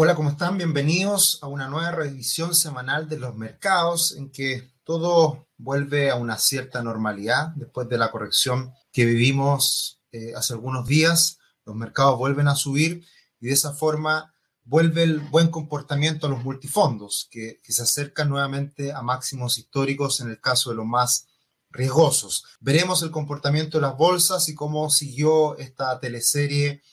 Hola, ¿cómo están? Bienvenidos a una nueva revisión semanal de los mercados en que todo vuelve a una cierta normalidad después de la corrección que vivimos eh, hace algunos días. Los mercados vuelven a subir y de esa forma vuelve el buen comportamiento a los multifondos que, que se acercan nuevamente a máximos históricos en el caso de los más riesgosos. Veremos el comportamiento de las bolsas y cómo siguió esta teleserie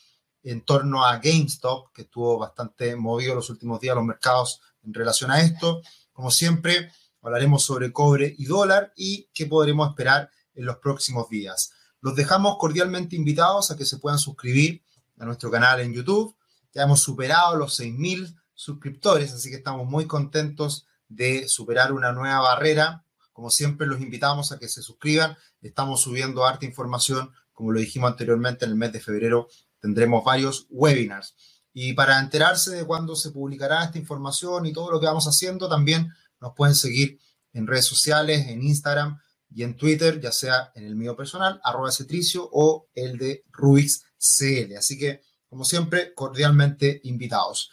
en torno a GameStop, que estuvo bastante movido los últimos días los mercados en relación a esto. Como siempre, hablaremos sobre cobre y dólar y qué podremos esperar en los próximos días. Los dejamos cordialmente invitados a que se puedan suscribir a nuestro canal en YouTube. Ya hemos superado los 6.000 suscriptores, así que estamos muy contentos de superar una nueva barrera. Como siempre, los invitamos a que se suscriban. Estamos subiendo harta información, como lo dijimos anteriormente, en el mes de febrero tendremos varios webinars. Y para enterarse de cuándo se publicará esta información y todo lo que vamos haciendo, también nos pueden seguir en redes sociales, en Instagram y en Twitter, ya sea en el mío personal, arroba cetricio, o el de Ruiz CL. Así que, como siempre, cordialmente invitados.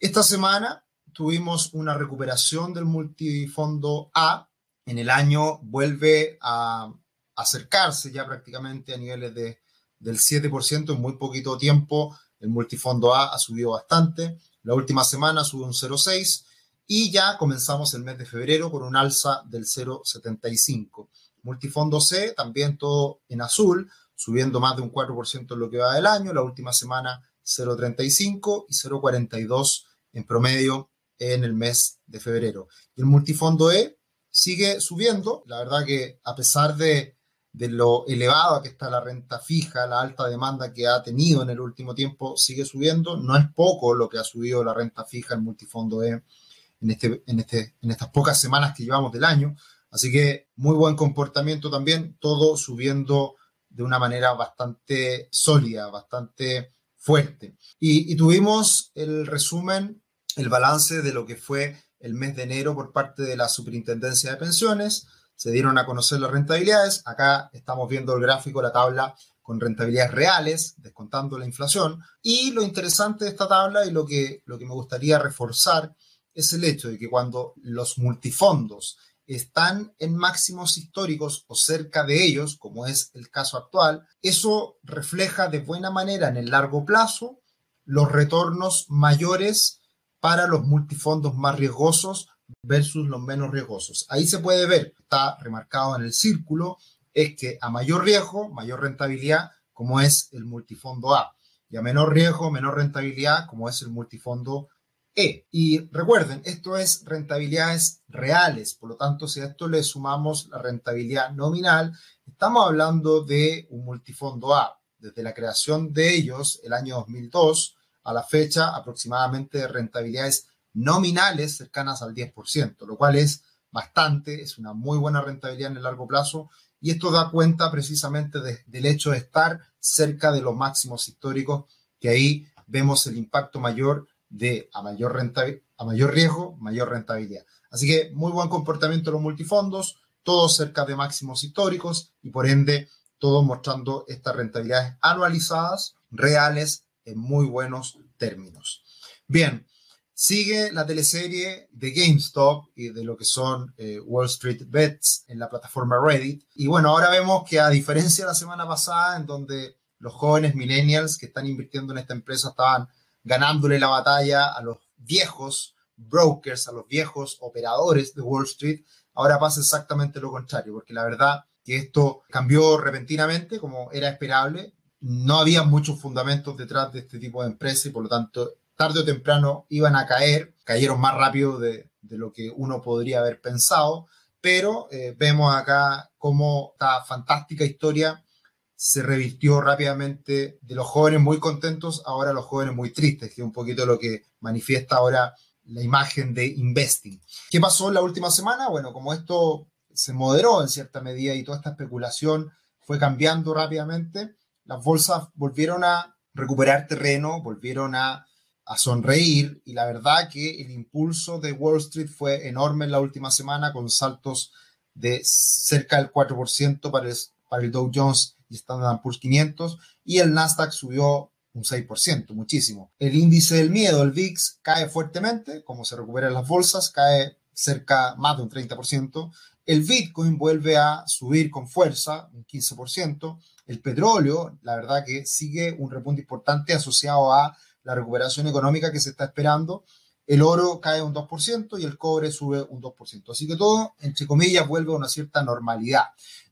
Esta semana tuvimos una recuperación del multifondo A. En el año vuelve a acercarse ya prácticamente a niveles de del 7% en muy poquito tiempo. El multifondo A ha subido bastante. La última semana subió un 0,6 y ya comenzamos el mes de febrero con un alza del 0,75. Multifondo C, también todo en azul, subiendo más de un 4% en lo que va del año. La última semana 0,35 y 0,42 en promedio en el mes de febrero. Y el multifondo E sigue subiendo. La verdad que a pesar de de lo elevada que está la renta fija, la alta demanda que ha tenido en el último tiempo sigue subiendo. No es poco lo que ha subido la renta fija en multifondo E en, este, en, este, en estas pocas semanas que llevamos del año. Así que muy buen comportamiento también, todo subiendo de una manera bastante sólida, bastante fuerte. Y, y tuvimos el resumen, el balance de lo que fue el mes de enero por parte de la Superintendencia de Pensiones se dieron a conocer las rentabilidades. Acá estamos viendo el gráfico, la tabla con rentabilidades reales, descontando la inflación. Y lo interesante de esta tabla y lo que, lo que me gustaría reforzar es el hecho de que cuando los multifondos están en máximos históricos o cerca de ellos, como es el caso actual, eso refleja de buena manera en el largo plazo los retornos mayores para los multifondos más riesgosos versus los menos riesgosos. Ahí se puede ver, está remarcado en el círculo, es que a mayor riesgo, mayor rentabilidad, como es el multifondo A, y a menor riesgo, menor rentabilidad, como es el multifondo E. Y recuerden, esto es rentabilidades reales, por lo tanto, si a esto le sumamos la rentabilidad nominal, estamos hablando de un multifondo A. Desde la creación de ellos, el año 2002, a la fecha, aproximadamente rentabilidades nominales cercanas al 10%, lo cual es bastante, es una muy buena rentabilidad en el largo plazo y esto da cuenta precisamente del hecho de estar cerca de los máximos históricos, que ahí vemos el impacto mayor de a mayor, a mayor riesgo, mayor rentabilidad. Así que muy buen comportamiento de los multifondos, todos cerca de máximos históricos y por ende todos mostrando estas rentabilidades anualizadas reales en muy buenos términos. Bien, Sigue la teleserie de GameStop y de lo que son eh, Wall Street Bets en la plataforma Reddit. Y bueno, ahora vemos que a diferencia de la semana pasada, en donde los jóvenes millennials que están invirtiendo en esta empresa estaban ganándole la batalla a los viejos brokers, a los viejos operadores de Wall Street, ahora pasa exactamente lo contrario, porque la verdad que esto cambió repentinamente, como era esperable. No había muchos fundamentos detrás de este tipo de empresas y por lo tanto tarde o temprano iban a caer, cayeron más rápido de, lo que uno podría haber pensado, pero eh, vemos acá cómo esta fantástica historia se revirtió rápidamente de los jóvenes muy contentos, ahora los jóvenes muy tristes, que es un poquito lo que manifiesta ahora la imagen de investing. ¿Qué pasó en la última semana? Bueno, como esto se moderó en cierta medida y toda esta especulación fue cambiando rápidamente, las bolsas volvieron a recuperar terreno, volvieron a a sonreír y la verdad que el impulso de Wall Street fue enorme en la última semana con saltos de cerca del 4% para el, para el Dow Jones y Standard Poor's 500 y el Nasdaq subió un 6%, muchísimo. El índice del miedo, el VIX, cae fuertemente, como se recuperan las bolsas, cae cerca más de un 30%. El Bitcoin vuelve a subir con fuerza, un 15%. El petróleo, la verdad que sigue un repunte importante asociado a la recuperación económica que se está esperando. El oro cae un 2% y el cobre sube un 2%. Así que todo, entre comillas, vuelve a una cierta normalidad.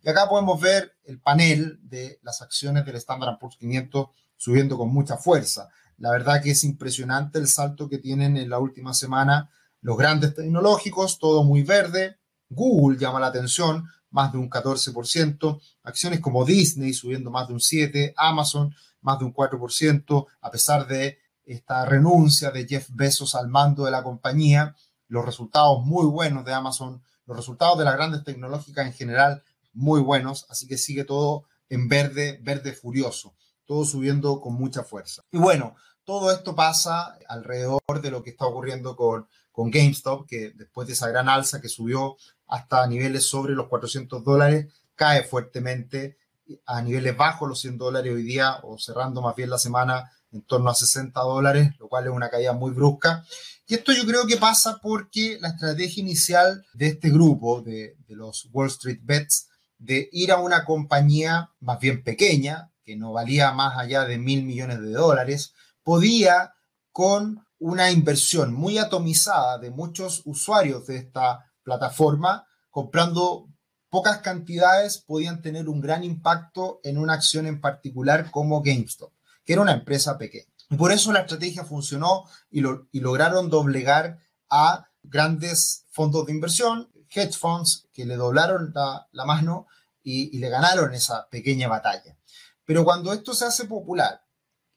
Y acá podemos ver el panel de las acciones del Standard Poor's 500 subiendo con mucha fuerza. La verdad que es impresionante el salto que tienen en la última semana los grandes tecnológicos, todo muy verde. Google llama la atención, más de un 14%. Acciones como Disney subiendo más de un 7%, Amazon más de un 4%, a pesar de esta renuncia de Jeff Bezos al mando de la compañía. Los resultados muy buenos de Amazon, los resultados de las grandes tecnológicas en general muy buenos, así que sigue todo en verde, verde furioso, todo subiendo con mucha fuerza. Y bueno, todo esto pasa alrededor de lo que está ocurriendo con, con GameStop, que después de esa gran alza que subió hasta niveles sobre los 400 dólares, cae fuertemente a niveles bajos los 100 dólares hoy día o cerrando más bien la semana en torno a 60 dólares, lo cual es una caída muy brusca. Y esto yo creo que pasa porque la estrategia inicial de este grupo, de, los Wall Street Bets, de ir a una compañía más bien pequeña, que no valía más allá de mil millones de dólares, podía con una inversión muy atomizada de muchos usuarios de esta plataforma, comprando pocas cantidades, podían tener un gran impacto en una acción en particular como GameStop, que era una empresa pequeña. Y por eso la estrategia funcionó y, lo, y lograron doblegar a grandes fondos de inversión, hedge funds, que le doblaron la, la mano y, y le ganaron esa pequeña batalla. Pero cuando esto se hace popular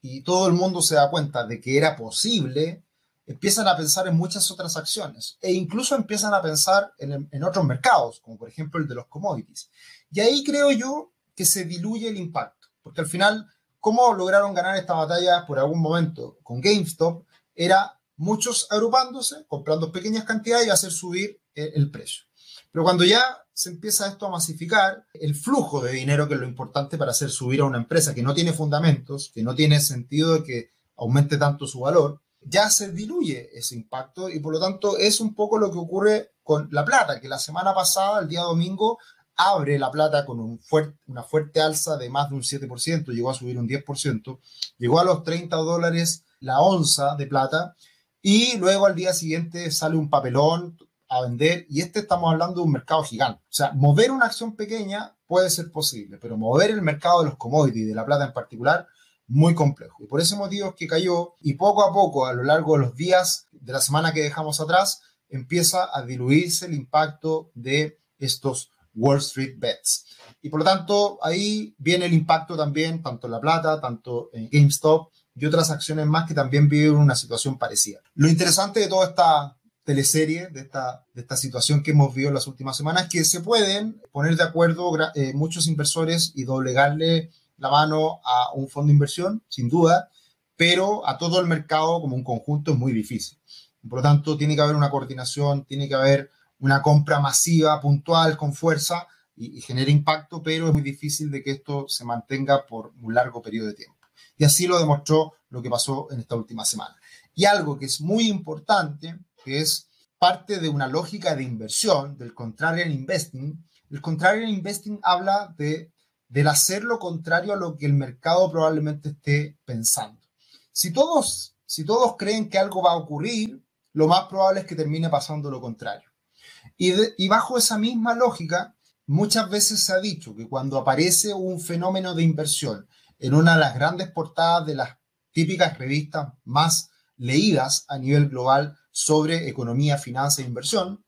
y todo el mundo se da cuenta de que era posible, empiezan a pensar en muchas otras acciones e incluso empiezan a pensar en, en, otros mercados, como por ejemplo el de los commodities. Y ahí creo yo que se diluye el impacto, porque al final, ¿cómo lograron ganar esta batalla por algún momento con GameStop? Era muchos agrupándose, comprando pequeñas cantidades y hacer subir el, el precio. Pero cuando ya se empieza esto a masificar, el flujo de dinero, que es lo importante para hacer subir a una empresa que no tiene fundamentos, que no tiene sentido de que aumente tanto su valor, ya se diluye ese impacto y por lo tanto es un poco lo que ocurre con la plata, que la semana pasada, el día domingo, abre la plata con una fuerte alza de más de un 7%, llegó a subir un 10%, llegó a los 30 dólares la onza de plata y luego al día siguiente sale un papelón a vender y este estamos hablando de un mercado gigante. O sea, mover una acción pequeña puede ser posible, pero mover el mercado de los commodities, de la plata en particular, muy complejo. Y por ese motivo es que cayó y poco a poco, a lo largo de los días de la semana que dejamos atrás, empieza a diluirse el impacto de estos Wall Street Bets. Y por lo tanto, ahí viene el impacto también, tanto en la plata, tanto en GameStop y otras acciones más que también viven una situación parecida. Lo interesante de toda esta teleserie, de esta, situación que hemos visto en las últimas semanas, que se pueden poner de acuerdo eh, muchos inversores y doblegarle la mano a un fondo de inversión, sin duda, pero a todo el mercado como un conjunto es muy difícil. Por lo tanto, tiene que haber una coordinación, tiene que haber una compra masiva, puntual, con fuerza y, y genere impacto, pero es muy difícil de que esto se mantenga por un largo periodo de tiempo. Y así lo demostró lo que pasó en esta última semana. Y algo que es muy importante que es parte de una lógica de inversión, del contrarian investing. El contrarian investing habla de, del hacer lo contrario a lo que el mercado probablemente esté pensando. Si todos, si todos creen que algo va a ocurrir, lo más probable es que termine pasando lo contrario. Y, bajo esa misma lógica, muchas veces se ha dicho que cuando aparece un fenómeno de inversión en una de las grandes portadas de las típicas revistas más leídas a nivel global sobre economía, finanzas e inversión.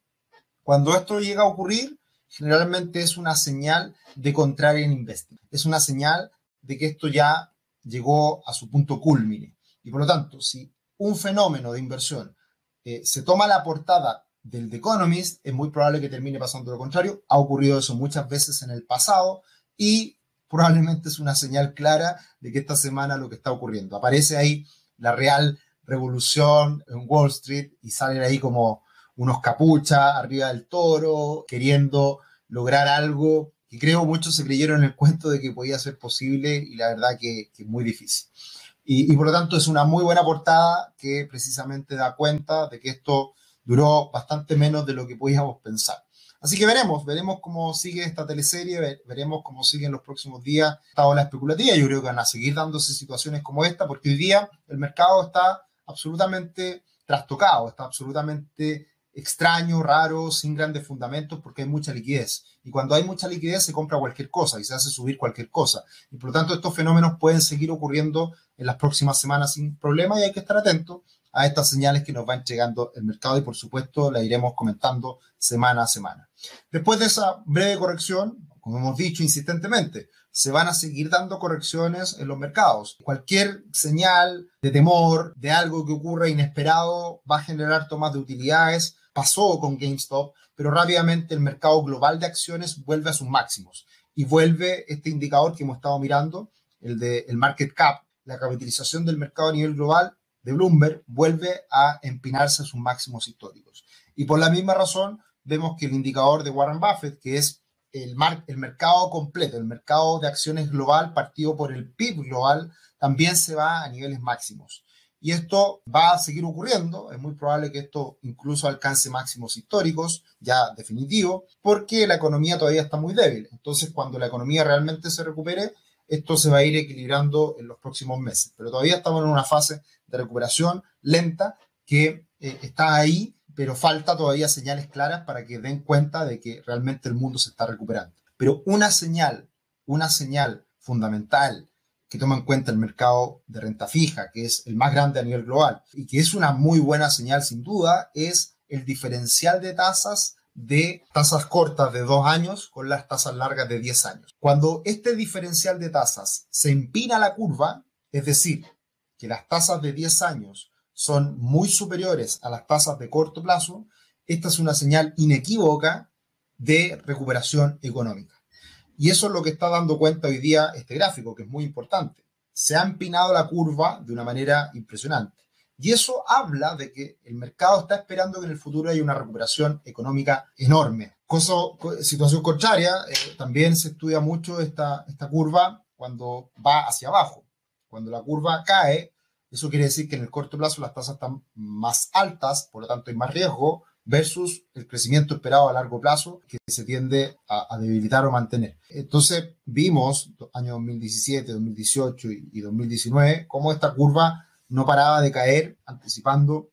Cuando esto llega a ocurrir, generalmente es una señal de contrarian investing. Es una señal de que esto ya llegó a su punto culmine. Y por lo tanto, si un fenómeno de inversión eh, se toma la portada del The Economist, es muy probable que termine pasando lo contrario. Ha ocurrido eso muchas veces en el pasado y probablemente es una señal clara de que esta semana lo que está ocurriendo. Aparece ahí la real revolución en Wall Street y salen ahí como unos capuchas arriba del toro, queriendo lograr algo que creo muchos se creyeron en el cuento de que podía ser posible y la verdad que, es muy difícil. Y, y por lo tanto es una muy buena portada que precisamente da cuenta de que esto duró bastante menos de lo que podíamos pensar. Así que veremos, veremos cómo sigue esta teleserie, veremos cómo siguen los próximos días esta ola especulativa. Yo creo que van a seguir dándose situaciones como esta, porque hoy día el mercado está absolutamente trastocado, está absolutamente extraño, raro, sin grandes fundamentos, porque hay mucha liquidez. Y cuando hay mucha liquidez se compra cualquier cosa y se hace subir cualquier cosa. Y por lo tanto estos fenómenos pueden seguir ocurriendo en las próximas semanas sin problema y hay que estar atentos a estas señales que nos va entregando el mercado y por supuesto la iremos comentando semana a semana. Después de esa breve corrección, como hemos dicho insistentemente, se van a seguir dando correcciones en los mercados. Cualquier señal de temor, de algo que ocurra inesperado, va a generar tomas de utilidades. Pasó con GameStop, pero rápidamente el mercado global de acciones vuelve a sus máximos y vuelve este indicador que hemos estado mirando, el de el market cap, la capitalización del mercado a nivel global de Bloomberg, vuelve a empinarse a sus máximos históricos. Y por la misma razón, vemos que el indicador de Warren Buffett, que es el, el mercado completo, el mercado de acciones global partido por el PIB global, también se va a niveles máximos. Y esto va a seguir ocurriendo, es muy probable que esto incluso alcance máximos históricos, ya definitivo, porque la economía todavía está muy débil. Entonces, cuando la economía realmente se recupere, esto se va a ir equilibrando en los próximos meses. Pero todavía estamos en una fase de recuperación lenta que eh, está ahí pero falta todavía señales claras para que den cuenta de que realmente el mundo se está recuperando. Pero una señal, una señal fundamental que toma en cuenta el mercado de renta fija, que es el más grande a nivel global, y que es una muy buena señal sin duda, es el diferencial de tasas de tasas cortas de dos años con las tasas largas de 10 años. Cuando este diferencial de tasas se empina la curva, es decir, que las tasas de 10 años son muy superiores a las tasas de corto plazo, esta es una señal inequívoca de recuperación económica. Y eso es lo que está dando cuenta hoy día este gráfico, que es muy importante. Se ha empinado la curva de una manera impresionante. Y eso habla de que el mercado está esperando que en el futuro haya una recuperación económica enorme. Cosa, situación contraria, eh, también se estudia mucho esta, esta curva cuando va hacia abajo. Cuando la curva cae, eso quiere decir que en el corto plazo las tasas están más altas, por lo tanto hay más riesgo versus el crecimiento esperado a largo plazo que se tiende a, debilitar o mantener. Entonces vimos año 2017, 2018 y, y 2019 cómo esta curva no paraba de caer, anticipando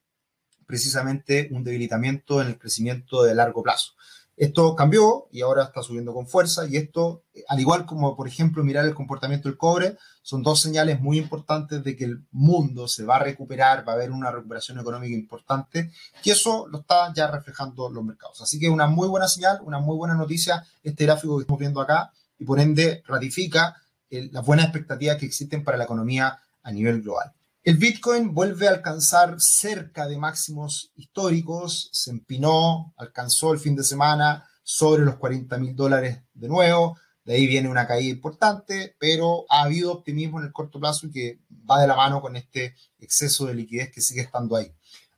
precisamente un debilitamiento en el crecimiento de largo plazo. Esto cambió y ahora está subiendo con fuerza y esto, al igual como por ejemplo mirar el comportamiento del cobre, son dos señales muy importantes de que el mundo se va a recuperar, va a haber una recuperación económica importante y eso lo está ya reflejando los mercados. Así que una muy buena señal, una muy buena noticia este gráfico que estamos viendo acá y por ende ratifica las buenas expectativas que existen para la economía a nivel global. El Bitcoin vuelve a alcanzar cerca de máximos históricos, se empinó, alcanzó el fin de semana sobre los 40 mil dólares de nuevo, de ahí viene una caída importante, pero ha habido optimismo en el corto plazo y que va de la mano con este exceso de liquidez que sigue estando ahí.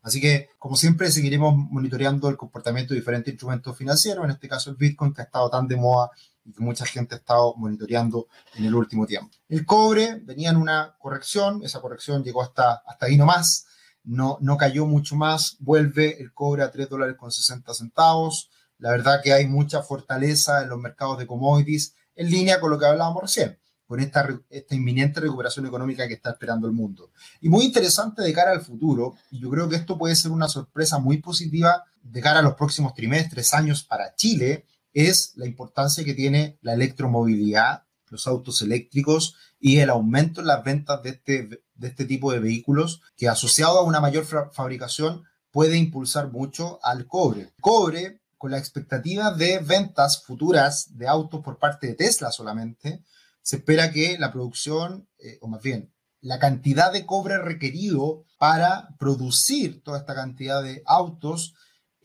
Así que, como siempre, seguiremos monitoreando el comportamiento de diferentes instrumentos financieros, en este caso el Bitcoin, que ha estado tan de moda y que mucha gente ha estado monitoreando en el último tiempo. El cobre venía en una corrección, esa corrección llegó hasta, hasta ahí nomás, no, no cayó mucho más, vuelve el cobre a 3 dólares con 60 centavos. La verdad que hay mucha fortaleza en los mercados de commodities, en línea con lo que hablábamos recién, con esta, esta inminente recuperación económica que está esperando el mundo. Y muy interesante de cara al futuro, y yo creo que esto puede ser una sorpresa muy positiva de cara a los próximos trimestres, años para Chile, es la importancia que tiene la electromovilidad, los autos eléctricos y el aumento en las ventas de este, de este tipo de vehículos que asociado a una mayor fabricación puede impulsar mucho al cobre. Cobre, con la expectativa de ventas futuras de autos por parte de Tesla solamente, se espera que la producción, eh, o más bien, la cantidad de cobre requerido para producir toda esta cantidad de autos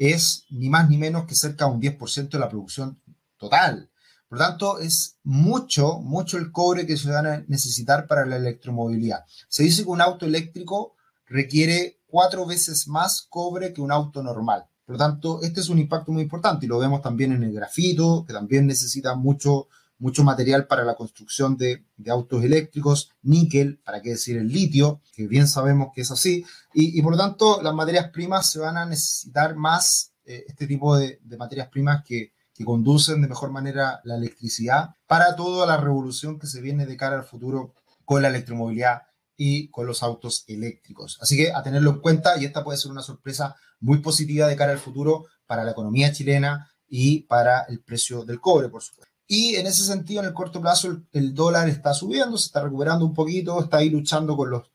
es ni más ni menos que cerca de un 10% de la producción total. Por lo tanto, es mucho, mucho el cobre que se va a necesitar para la electromovilidad. Se dice que un auto eléctrico requiere cuatro veces más cobre que un auto normal. Por lo tanto, este es un impacto muy importante y lo vemos también en el grafito, que también necesita mucho, mucho material para la construcción de, autos eléctricos, níquel, para qué decir el litio, que bien sabemos que es así, y, por lo tanto las materias primas se van a necesitar más eh, este tipo de, materias primas que, que conducen de mejor manera la electricidad para toda la revolución que se viene de cara al futuro con la electromovilidad y con los autos eléctricos. Así que a tenerlo en cuenta y esta puede ser una sorpresa muy positiva de cara al futuro para la economía chilena y para el precio del cobre, por supuesto. Y en ese sentido, en el corto plazo, el, dólar está subiendo, se está recuperando un poquito, está ahí luchando con los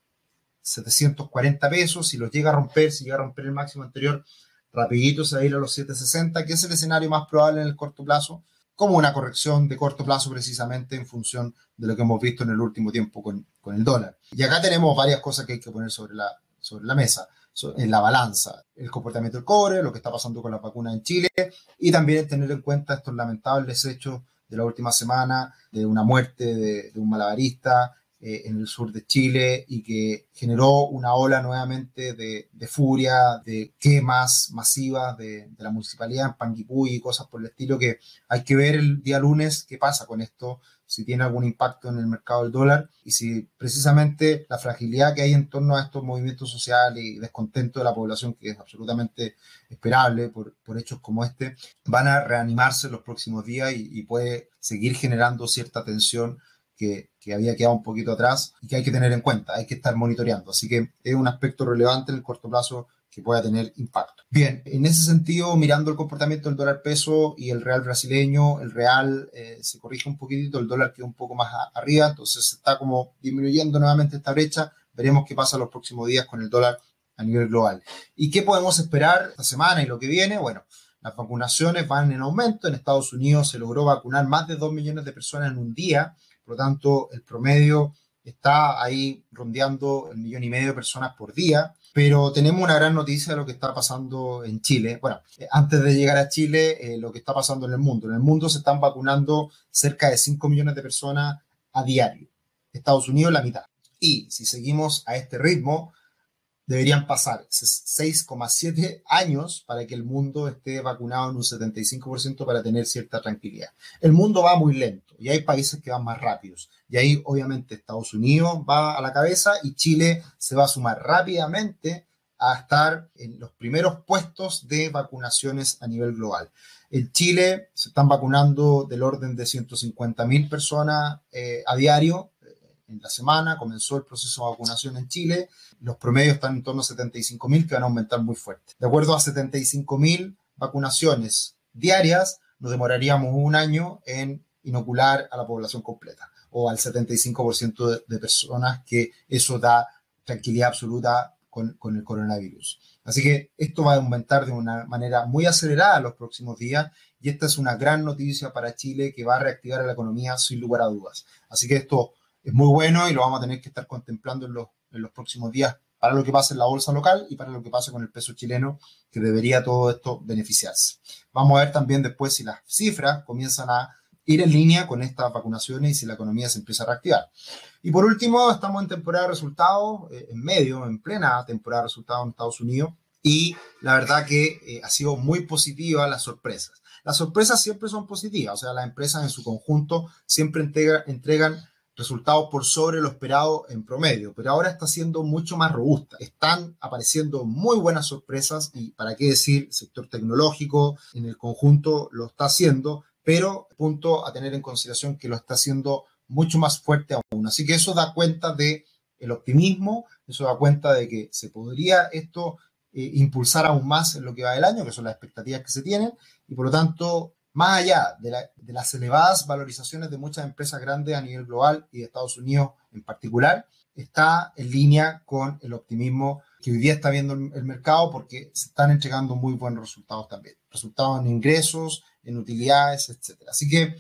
740 pesos. Si los llega a romper, si llega a romper el máximo anterior, rapidito se va a ir a los 760, que es el escenario más probable en el corto plazo, como una corrección de corto plazo precisamente en función de lo que hemos visto en el último tiempo con, con el dólar. Y acá tenemos varias cosas que hay que poner sobre la, sobre la mesa en la balanza, el comportamiento del cobre, lo que está pasando con la vacuna en Chile y también tener en cuenta estos lamentables hechos de la última semana, de una muerte de, un malabarista eh, en el sur de Chile y que generó una ola nuevamente de, furia, de quemas masivas de, de, la municipalidad en Panguipulli y cosas por el estilo que hay que ver el día lunes qué pasa con esto si tiene algún impacto en el mercado del dólar y si precisamente la fragilidad que hay en torno a estos movimientos sociales y descontento de la población, que es absolutamente esperable por, por hechos como este, van a reanimarse los próximos días y, puede seguir generando cierta tensión que, que, había quedado un poquito atrás y que hay que tener en cuenta, hay que estar monitoreando. Así que es un aspecto relevante en el corto plazo que pueda tener impacto. Bien, en ese sentido, mirando el comportamiento del dólar peso y el real brasileño, el real eh, se corrige un poquitito, el dólar queda un poco más arriba, entonces está como disminuyendo nuevamente esta brecha. Veremos qué pasa los próximos días con el dólar a nivel global. ¿Y qué podemos esperar esta semana y lo que viene? Bueno, las vacunaciones van en aumento. En Estados Unidos se logró vacunar más de 2 millones de personas en un día, por lo tanto, el promedio está ahí rondeando el millón y medio de personas por día. Pero tenemos una gran noticia de lo que está pasando en Chile. Bueno, eh, antes de llegar a Chile, eh, lo que está pasando en el mundo. En el mundo se están vacunando cerca de 5 millones de personas a diario. Estados Unidos la mitad. Y si seguimos a este ritmo, deberían pasar 6,7 años para que el mundo esté vacunado en un 75% para tener cierta tranquilidad. El mundo va muy lento y hay países que van más rápidos. Y ahí obviamente Estados Unidos va a la cabeza y Chile se va a sumar rápidamente a estar en los primeros puestos de vacunaciones a nivel global. En Chile se están vacunando del orden de 150 mil personas eh, a diario en la semana, comenzó el proceso de vacunación en Chile, los promedios están en torno a 75 mil que van a aumentar muy fuerte. De acuerdo a 75 mil vacunaciones diarias, nos demoraríamos un año en inocular a la población completa o al 75% de, de, personas que eso da tranquilidad absoluta con, con, el coronavirus. Así que esto va a aumentar de una manera muy acelerada en los próximos días y esta es una gran noticia para Chile que va a reactivar a la economía sin lugar a dudas. Así que esto es muy bueno y lo vamos a tener que estar contemplando en los, en los próximos días para lo que pase en la bolsa local y para lo que pase con el peso chileno, que debería todo esto beneficiarse. Vamos a ver también después si las cifras comienzan a ir en línea con estas vacunaciones y si la economía se empieza a reactivar. Y por último, estamos en temporada de resultados, eh, en medio, en plena temporada de resultados en Estados Unidos, y la verdad que eh, ha sido muy positiva las sorpresas. Las sorpresas siempre son positivas, o sea, las empresas en su conjunto siempre entregan resultados por sobre lo esperado en promedio, pero ahora está siendo mucho más robusta. Están apareciendo muy buenas sorpresas y, para qué decir, el sector tecnológico en el conjunto lo está haciendo, pero punto a tener en consideración que lo está haciendo mucho más fuerte aún. Así que eso da cuenta de el optimismo, eso da cuenta de que se podría esto eh, impulsar aún más en lo que va del año, que son las expectativas que se tienen, y por lo tanto más allá de, las elevadas valorizaciones de muchas empresas grandes a nivel global y de Estados Unidos en particular, está en línea con el optimismo que hoy día está viendo el mercado porque se están entregando muy buenos resultados también. Resultados en ingresos, en utilidades, etc. Así que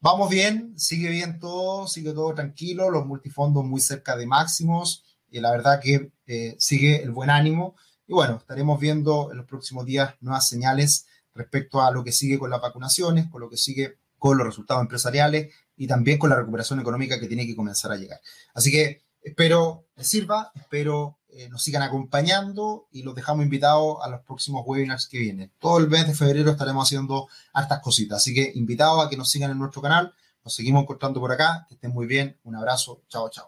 vamos bien, sigue bien todo, sigue todo tranquilo, los multifondos muy cerca de máximos y la verdad que eh, sigue el buen ánimo. Y bueno, estaremos viendo en los próximos días nuevas señales respecto a lo que sigue con las vacunaciones, con lo que sigue con los resultados empresariales y también con la recuperación económica que tiene que comenzar a llegar. Así que espero sirva, espero eh, nos sigan acompañando y los dejamos invitados a los próximos webinars que vienen. Todo el mes de febrero estaremos haciendo hartas cositas, así que invitados a que nos sigan en nuestro canal. Nos seguimos encontrando por acá. Que estén muy bien. Un abrazo. Chao, chao.